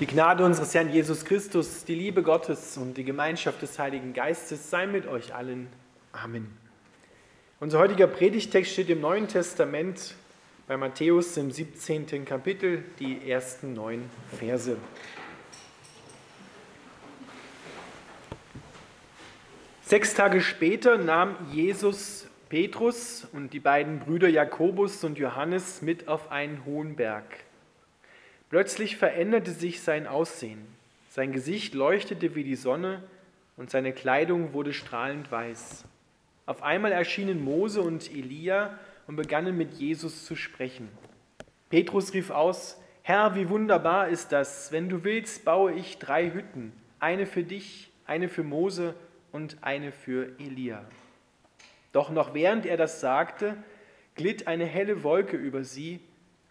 Die Gnade unseres Herrn Jesus Christus, die Liebe Gottes und die Gemeinschaft des Heiligen Geistes sei mit euch allen. Amen. Unser heutiger Predigtext steht im Neuen Testament bei Matthäus im 17. Kapitel, die ersten neun Verse. Sechs Tage später nahm Jesus Petrus und die beiden Brüder Jakobus und Johannes mit auf einen hohen Berg Plötzlich veränderte sich sein Aussehen. Sein Gesicht leuchtete wie die Sonne und seine Kleidung wurde strahlend weiß. Auf einmal erschienen Mose und Elia und begannen mit Jesus zu sprechen. Petrus rief aus, Herr, wie wunderbar ist das. Wenn du willst, baue ich drei Hütten, eine für dich, eine für Mose und eine für Elia. Doch noch während er das sagte, glitt eine helle Wolke über sie,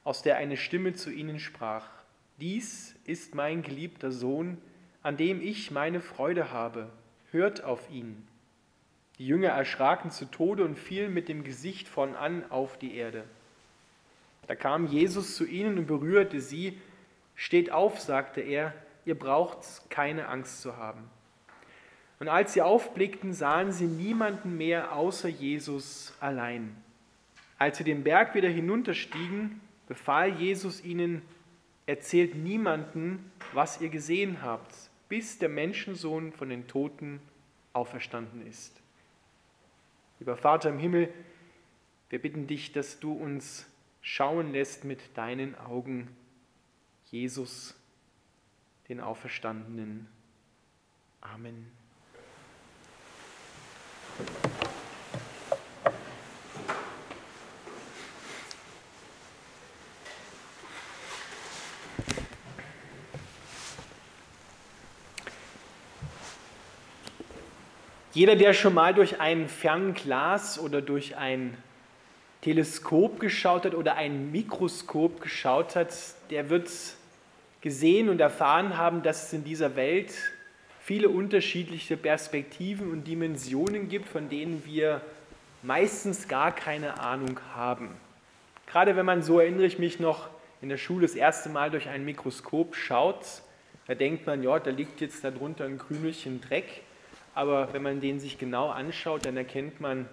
aus der eine Stimme zu ihnen sprach. Dies ist mein geliebter Sohn, an dem ich meine Freude habe. Hört auf ihn. Die Jünger erschraken zu Tode und fielen mit dem Gesicht von an auf die Erde. Da kam Jesus zu ihnen und berührte sie. Steht auf, sagte er, ihr braucht keine Angst zu haben. Und als sie aufblickten, sahen sie niemanden mehr außer Jesus allein. Als sie den Berg wieder hinunterstiegen, befahl Jesus ihnen, erzählt niemanden, was ihr gesehen habt, bis der Menschensohn von den Toten auferstanden ist. Lieber Vater im Himmel, wir bitten dich, dass du uns schauen lässt mit deinen Augen Jesus, den Auferstandenen. Amen. Jeder, der schon mal durch ein Fernglas oder durch ein Teleskop geschaut hat oder ein Mikroskop geschaut hat, der wird gesehen und erfahren haben, dass es in dieser Welt viele unterschiedliche Perspektiven und Dimensionen gibt, von denen wir meistens gar keine Ahnung haben. Gerade wenn man, so erinnere ich mich noch, in der Schule das erste Mal durch ein Mikroskop schaut, da denkt man, ja, da liegt jetzt darunter ein Krümelchen Dreck aber wenn man den sich genau anschaut, dann erkennt man,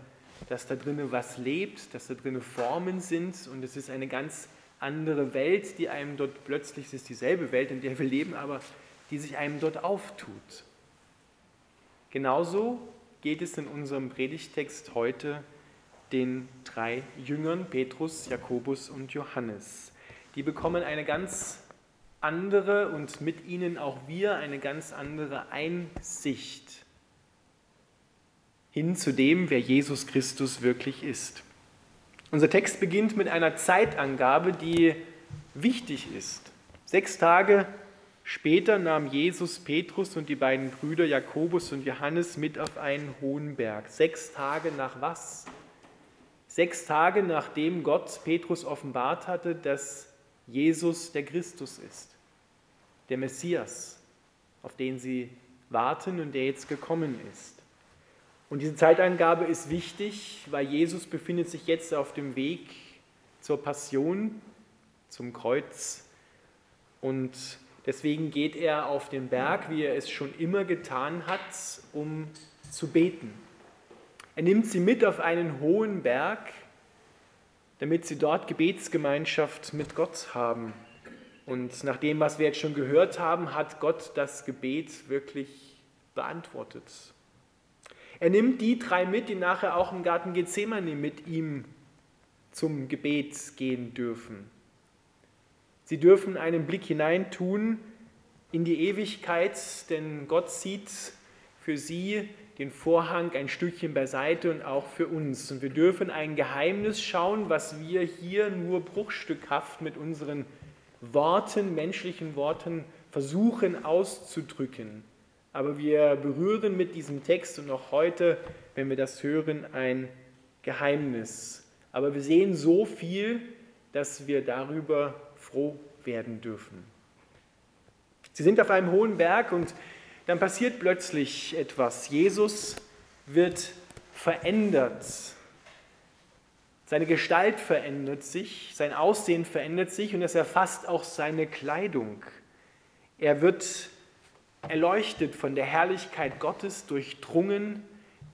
dass da drinnen was lebt, dass da drinnen Formen sind und es ist eine ganz andere Welt, die einem dort plötzlich, es ist dieselbe Welt, in der wir leben, aber die sich einem dort auftut. Genauso geht es in unserem Predigtext heute den drei Jüngern, Petrus, Jakobus und Johannes. Die bekommen eine ganz andere und mit ihnen auch wir eine ganz andere Einsicht hin zu dem, wer Jesus Christus wirklich ist. Unser Text beginnt mit einer Zeitangabe, die wichtig ist. Sechs Tage später nahm Jesus Petrus und die beiden Brüder Jakobus und Johannes mit auf einen hohen Berg. Sechs Tage nach was? Sechs Tage nachdem Gott Petrus offenbart hatte, dass Jesus der Christus ist, der Messias, auf den sie warten und der jetzt gekommen ist. Und diese Zeitangabe ist wichtig, weil Jesus befindet sich jetzt auf dem Weg zur Passion, zum Kreuz. Und deswegen geht er auf den Berg, wie er es schon immer getan hat, um zu beten. Er nimmt sie mit auf einen hohen Berg, damit sie dort Gebetsgemeinschaft mit Gott haben. Und nach dem, was wir jetzt schon gehört haben, hat Gott das Gebet wirklich beantwortet. Er nimmt die drei mit, die nachher auch im Garten Gethsemane mit ihm zum Gebet gehen dürfen. Sie dürfen einen Blick hineintun in die Ewigkeit, denn Gott zieht für sie den Vorhang ein Stückchen beiseite und auch für uns. Und wir dürfen ein Geheimnis schauen, was wir hier nur bruchstückhaft mit unseren Worten, menschlichen Worten versuchen auszudrücken. Aber wir berühren mit diesem Text und auch heute, wenn wir das hören, ein Geheimnis. Aber wir sehen so viel, dass wir darüber froh werden dürfen. Sie sind auf einem hohen Berg und dann passiert plötzlich etwas. Jesus wird verändert. Seine Gestalt verändert sich, sein Aussehen verändert sich und es erfasst auch seine Kleidung. Er wird erleuchtet von der Herrlichkeit Gottes, durchdrungen,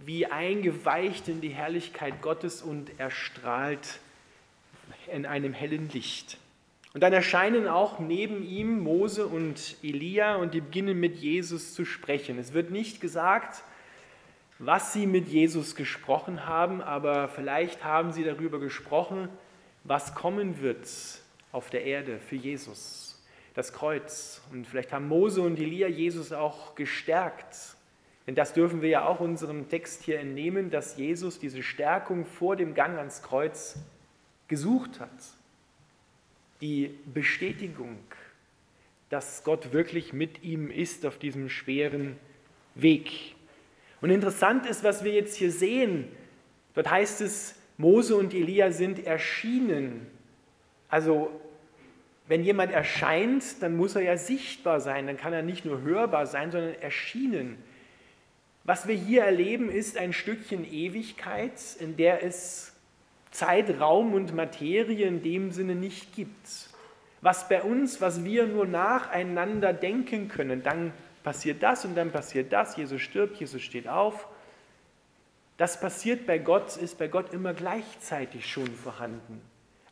wie eingeweicht in die Herrlichkeit Gottes und erstrahlt in einem hellen Licht. Und dann erscheinen auch neben ihm Mose und Elia und die beginnen mit Jesus zu sprechen. Es wird nicht gesagt, was sie mit Jesus gesprochen haben, aber vielleicht haben sie darüber gesprochen, was kommen wird auf der Erde für Jesus, das Kreuz. Und vielleicht haben Mose und Elia Jesus auch gestärkt. Denn das dürfen wir ja auch unserem Text hier entnehmen, dass Jesus diese Stärkung vor dem Gang ans Kreuz gesucht hat. Die Bestätigung, dass Gott wirklich mit ihm ist auf diesem schweren Weg. Und interessant ist, was wir jetzt hier sehen. Dort heißt es, Mose und Elia sind erschienen. Also wenn jemand erscheint, dann muss er ja sichtbar sein, dann kann er nicht nur hörbar sein, sondern erschienen. Was wir hier erleben, ist ein Stückchen Ewigkeit, in der es Zeit, Raum und Materie in dem Sinne nicht gibt. Was bei uns, was wir nur nacheinander denken können, dann passiert das und dann passiert das, Jesus stirbt, Jesus steht auf. Das passiert bei Gott, ist bei Gott immer gleichzeitig schon vorhanden.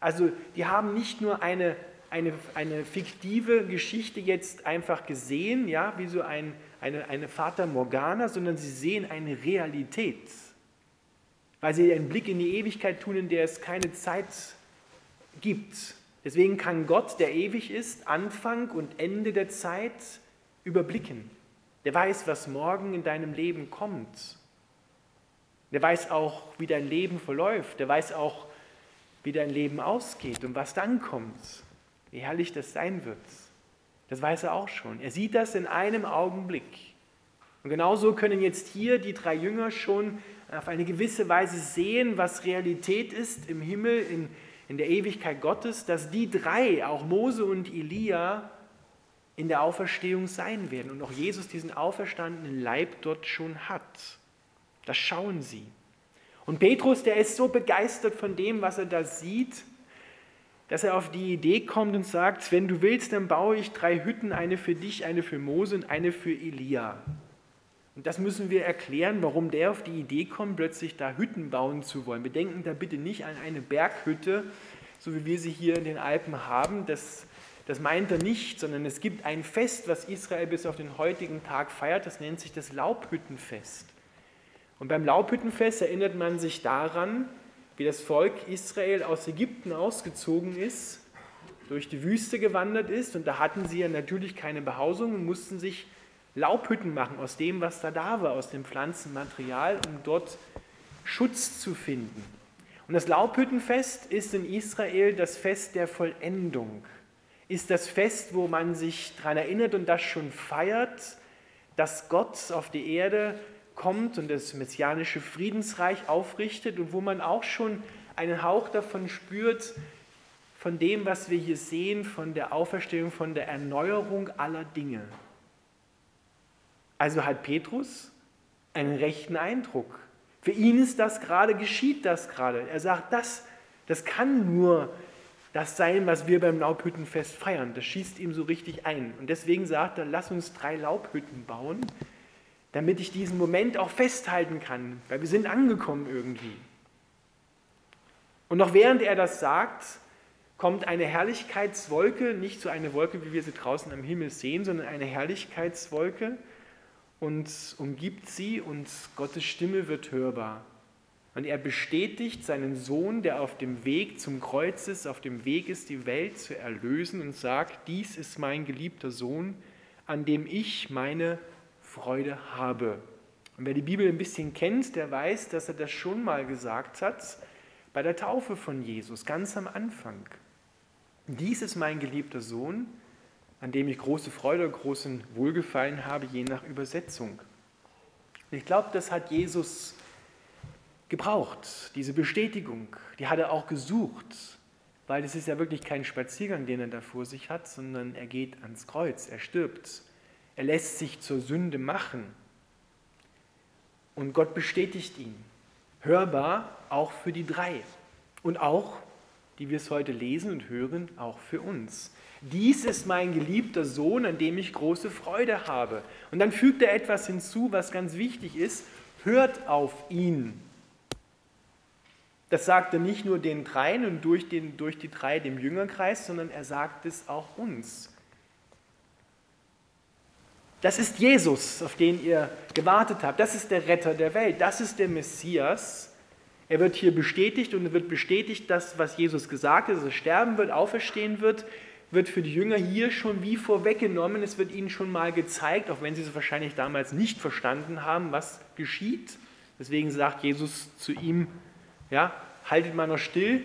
Also die haben nicht nur eine, eine, eine fiktive Geschichte jetzt einfach gesehen, ja, wie so ein, eine, eine Fata Morgana, sondern sie sehen eine Realität, weil sie einen Blick in die Ewigkeit tun, in der es keine Zeit gibt. Deswegen kann Gott, der ewig ist, Anfang und Ende der Zeit überblicken. Der weiß, was morgen in deinem Leben kommt. Der weiß auch, wie dein Leben verläuft. Der weiß auch, wie dein Leben ausgeht und was dann kommt. Wie herrlich das sein wird. Das weiß er auch schon. Er sieht das in einem Augenblick. Und genauso können jetzt hier die drei Jünger schon auf eine gewisse Weise sehen, was Realität ist im Himmel, in, in der Ewigkeit Gottes, dass die drei, auch Mose und Elia, in der Auferstehung sein werden und auch Jesus diesen auferstandenen Leib dort schon hat. Das schauen sie. Und Petrus, der ist so begeistert von dem, was er da sieht, dass er auf die Idee kommt und sagt, wenn du willst, dann baue ich drei Hütten, eine für dich, eine für Mose und eine für Elia. Und das müssen wir erklären, warum der auf die Idee kommt, plötzlich da Hütten bauen zu wollen. Wir denken da bitte nicht an eine Berghütte, so wie wir sie hier in den Alpen haben. Das das meint er nicht, sondern es gibt ein Fest, was Israel bis auf den heutigen Tag feiert, das nennt sich das Laubhüttenfest. Und beim Laubhüttenfest erinnert man sich daran, wie das Volk Israel aus Ägypten ausgezogen ist, durch die Wüste gewandert ist und da hatten sie ja natürlich keine Behausung und mussten sich Laubhütten machen aus dem, was da da war, aus dem Pflanzenmaterial, um dort Schutz zu finden. Und das Laubhüttenfest ist in Israel das Fest der Vollendung ist das Fest, wo man sich daran erinnert und das schon feiert, dass Gott auf die Erde kommt und das messianische Friedensreich aufrichtet und wo man auch schon einen Hauch davon spürt, von dem, was wir hier sehen, von der Auferstehung, von der Erneuerung aller Dinge. Also hat Petrus einen rechten Eindruck. Für ihn ist das gerade, geschieht das gerade. Er sagt, das, das kann nur das sein, was wir beim Laubhüttenfest feiern. Das schießt ihm so richtig ein. Und deswegen sagt er, lass uns drei Laubhütten bauen, damit ich diesen Moment auch festhalten kann, weil wir sind angekommen irgendwie. Und noch während er das sagt, kommt eine Herrlichkeitswolke, nicht so eine Wolke, wie wir sie draußen am Himmel sehen, sondern eine Herrlichkeitswolke und umgibt sie und Gottes Stimme wird hörbar. Und er bestätigt seinen Sohn, der auf dem Weg zum Kreuz ist, auf dem Weg ist, die Welt zu erlösen und sagt, dies ist mein geliebter Sohn, an dem ich meine Freude habe. Und wer die Bibel ein bisschen kennt, der weiß, dass er das schon mal gesagt hat bei der Taufe von Jesus, ganz am Anfang. Dies ist mein geliebter Sohn, an dem ich große Freude, großen Wohlgefallen habe, je nach Übersetzung. Und ich glaube, das hat Jesus gebraucht, diese Bestätigung. Die hat er auch gesucht, weil es ist ja wirklich kein Spaziergang, den er da vor sich hat, sondern er geht ans Kreuz, er stirbt, er lässt sich zur Sünde machen. Und Gott bestätigt ihn, hörbar auch für die drei und auch die wir es heute lesen und hören, auch für uns. Dies ist mein geliebter Sohn, an dem ich große Freude habe. Und dann fügt er etwas hinzu, was ganz wichtig ist. Hört auf ihn. Das sagt er nicht nur den dreien und durch, den, durch die drei dem Jüngerkreis, sondern er sagt es auch uns. Das ist Jesus, auf den ihr gewartet habt. Das ist der Retter der Welt. Das ist der Messias. Er wird hier bestätigt und wird bestätigt, dass was Jesus gesagt hat, dass er sterben wird, auferstehen wird, wird für die Jünger hier schon wie vorweggenommen. Es wird ihnen schon mal gezeigt, auch wenn sie es wahrscheinlich damals nicht verstanden haben, was geschieht. Deswegen sagt Jesus zu ihm, ja, haltet mal noch still,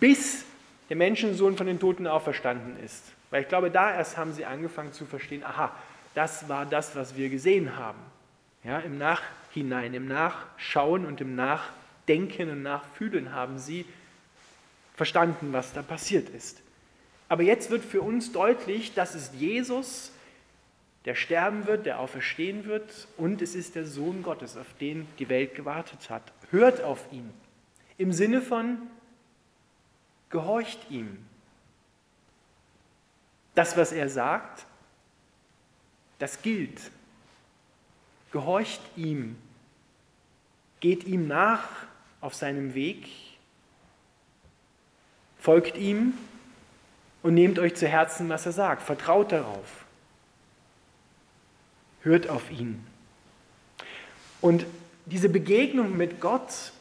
bis der Menschensohn von den Toten auferstanden ist. Weil ich glaube, da erst haben sie angefangen zu verstehen, aha, das war das, was wir gesehen haben. Ja, Im Nachhinein, im Nachschauen und im Nachdenken und Nachfühlen haben sie verstanden, was da passiert ist. Aber jetzt wird für uns deutlich, dass es Jesus, der sterben wird, der auferstehen wird und es ist der Sohn Gottes, auf den die Welt gewartet hat. Hört auf ihn. Im Sinne von, gehorcht ihm. Das, was er sagt, das gilt. Gehorcht ihm, geht ihm nach auf seinem Weg, folgt ihm und nehmt euch zu Herzen, was er sagt. Vertraut darauf. Hört auf ihn. Und diese Begegnung mit Gott,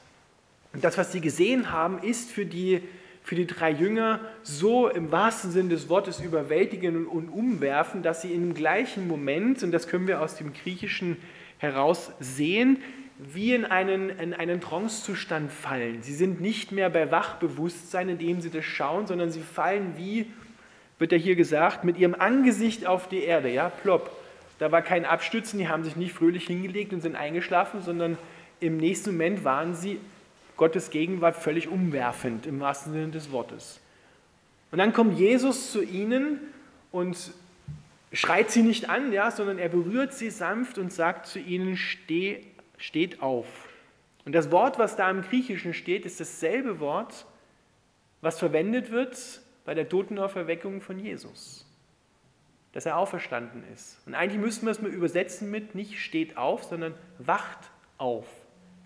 das, was sie gesehen haben, ist für die für die drei Jünger so im wahrsten Sinn des Wortes überwältigen und umwerfen, dass sie im gleichen Moment, und das können wir aus dem Griechischen heraus sehen, wie in einen, in einen Trancezustand fallen. Sie sind nicht mehr bei Wachbewusstsein, indem sie das schauen, sondern sie fallen wie, wird ja hier gesagt, mit ihrem Angesicht auf die Erde, ja, plopp. Da war kein Abstützen, die haben sich nicht fröhlich hingelegt und sind eingeschlafen, sondern im nächsten Moment waren sie Gottes Gegenwart völlig umwerfend im wahrsten Sinne des Wortes. Und dann kommt Jesus zu ihnen und schreit sie nicht an, ja, sondern er berührt sie sanft und sagt zu ihnen, Steh, steht auf. Und das Wort, was da im Griechischen steht, ist dasselbe Wort, was verwendet wird bei der Totenauferweckung von Jesus. Dass er auferstanden ist. Und eigentlich müssten wir es mal übersetzen mit nicht steht auf, sondern wacht auf,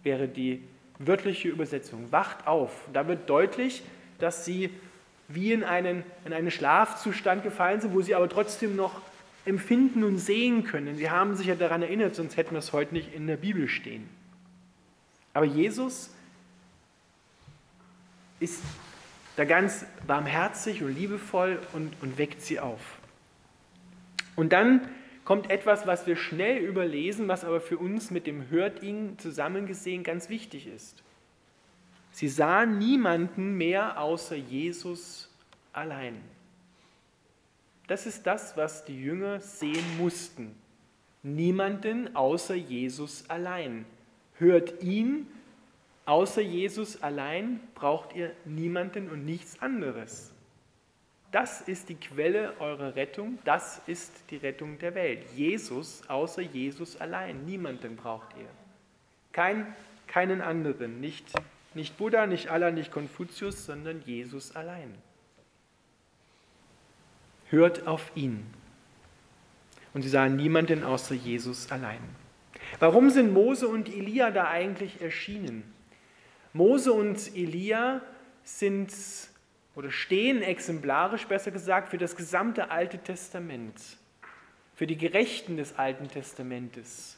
wäre die wörtliche Übersetzung, wacht auf. Da wird deutlich, dass sie wie in einen, in einen Schlafzustand gefallen sind, wo sie aber trotzdem noch empfinden und sehen können. Sie haben sich ja daran erinnert, sonst hätten wir es heute nicht in der Bibel stehen. Aber Jesus ist da ganz barmherzig und liebevoll und, und weckt sie auf. Und dann kommt etwas, was wir schnell überlesen, was aber für uns mit dem Hört ihn zusammengesehen ganz wichtig ist. Sie sahen niemanden mehr außer Jesus allein. Das ist das, was die Jünger sehen mussten. Niemanden außer Jesus allein. Hört ihn, außer Jesus allein braucht ihr niemanden und nichts anderes. Das ist die Quelle eurer Rettung, das ist die Rettung der Welt. Jesus, außer Jesus allein, niemanden braucht ihr. Kein, keinen anderen, nicht, nicht Buddha, nicht Allah, nicht Konfuzius, sondern Jesus allein. Hört auf ihn. Und sie sahen niemanden außer Jesus allein. Warum sind Mose und Elia da eigentlich erschienen? Mose und Elia sind oder stehen exemplarisch, besser gesagt, für das gesamte Alte Testament, für die Gerechten des Alten Testamentes.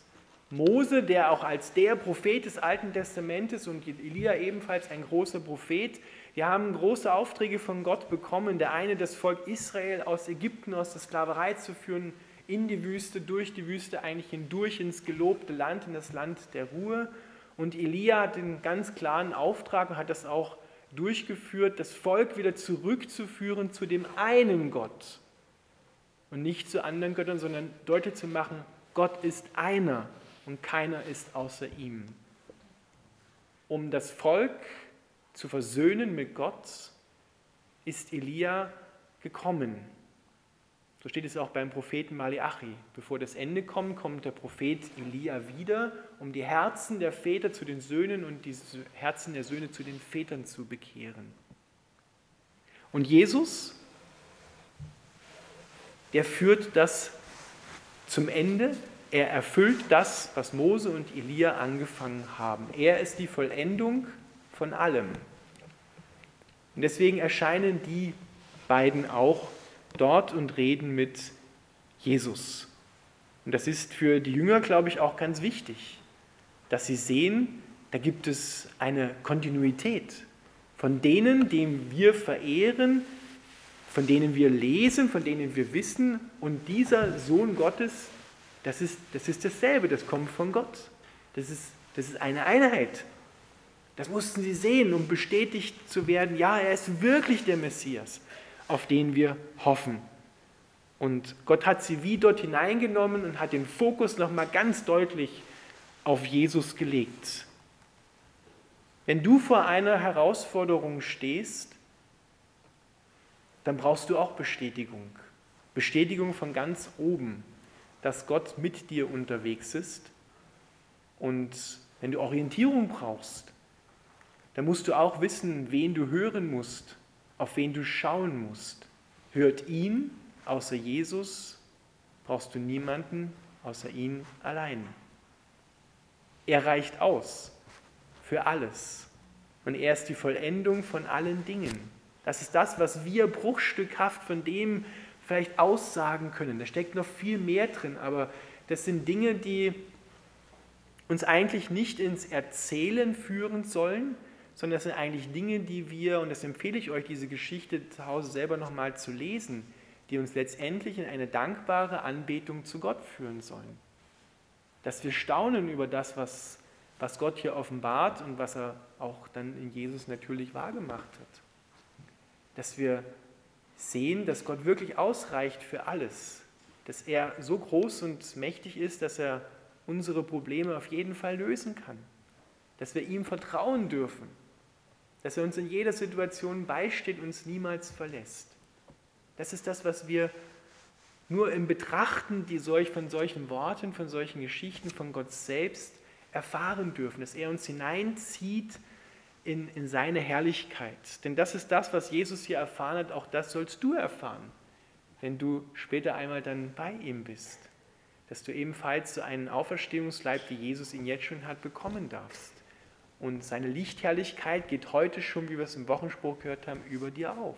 Mose, der auch als der Prophet des Alten Testamentes und Elia ebenfalls ein großer Prophet, die haben große Aufträge von Gott bekommen. Der eine, das Volk Israel aus Ägypten, aus der Sklaverei zu führen, in die Wüste, durch die Wüste eigentlich hindurch ins gelobte Land, in das Land der Ruhe. Und Elia hat den ganz klaren Auftrag und hat das auch durchgeführt, das Volk wieder zurückzuführen zu dem einen Gott und nicht zu anderen Göttern, sondern deutlich zu machen, Gott ist einer und keiner ist außer ihm. Um das Volk zu versöhnen mit Gott, ist Elia gekommen. So steht es auch beim Propheten Maleachi. Bevor das Ende kommt, kommt der Prophet Elia wieder, um die Herzen der Väter zu den Söhnen und die Herzen der Söhne zu den Vätern zu bekehren. Und Jesus, der führt das zum Ende. Er erfüllt das, was Mose und Elia angefangen haben. Er ist die Vollendung von allem. Und deswegen erscheinen die beiden auch dort und reden mit Jesus. Und das ist für die Jünger, glaube ich, auch ganz wichtig, dass sie sehen, da gibt es eine Kontinuität von denen, denen wir verehren, von denen wir lesen, von denen wir wissen. Und dieser Sohn Gottes, das ist, das ist dasselbe, das kommt von Gott. Das ist, das ist eine Einheit. Das mussten sie sehen, um bestätigt zu werden, ja, er ist wirklich der Messias, auf den wir hoffen. Und Gott hat sie wie dort hineingenommen und hat den Fokus nochmal ganz deutlich auf Jesus gelegt. Wenn du vor einer Herausforderung stehst, dann brauchst du auch Bestätigung. Bestätigung von ganz oben, dass Gott mit dir unterwegs ist. Und wenn du Orientierung brauchst, dann musst du auch wissen, wen du hören musst, auf wen du schauen musst. Hört ihn, außer Jesus brauchst du niemanden außer ihn allein. Er reicht aus für alles. Und er ist die Vollendung von allen Dingen. Das ist das, was wir bruchstückhaft von dem vielleicht aussagen können. Da steckt noch viel mehr drin, aber das sind Dinge, die uns eigentlich nicht ins Erzählen führen sollen, sondern das sind eigentlich Dinge, die wir, und das empfehle ich euch, diese Geschichte zu Hause selber nochmal zu lesen, die uns letztendlich in eine dankbare Anbetung zu Gott führen sollen. Dass wir staunen über das, was was Gott hier offenbart und was er auch dann in Jesus natürlich wahrgemacht hat. Dass wir sehen, dass Gott wirklich ausreicht für alles, dass er so groß und mächtig ist, dass er unsere Probleme auf jeden Fall lösen kann, dass wir ihm vertrauen dürfen, dass er uns in jeder Situation beisteht und uns niemals verlässt. Das ist das, was wir nur im Betrachten die solch, von solchen Worten, von solchen Geschichten von Gott selbst erfahren dürfen, dass er uns hineinzieht in, in seine Herrlichkeit. Denn das ist das, was Jesus hier erfahren hat, auch das sollst du erfahren, wenn du später einmal dann bei ihm bist. Dass du ebenfalls so einen Auferstehungsleib, wie Jesus ihn jetzt schon hat, bekommen darfst. Und seine Lichtherrlichkeit geht heute schon, wie wir es im Wochenspruch gehört haben, über dir auf.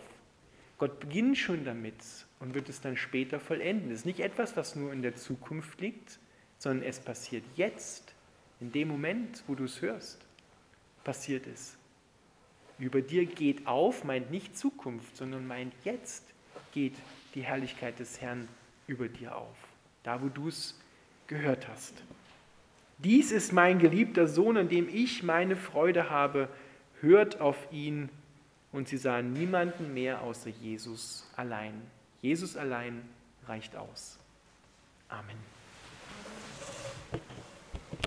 Gott beginnt schon damit und wird es dann später vollenden. Es ist nicht etwas, was nur in der Zukunft liegt, sondern es passiert jetzt in dem Moment, wo du es hörst, passiert es. Über dir geht auf, meint nicht Zukunft, sondern meint jetzt geht die Herrlichkeit des Herrn über dir auf, da wo du es gehört hast. Dies ist mein geliebter Sohn, an dem ich meine Freude habe. Hört auf ihn. Und sie sahen niemanden mehr außer Jesus allein. Jesus allein reicht aus. Amen.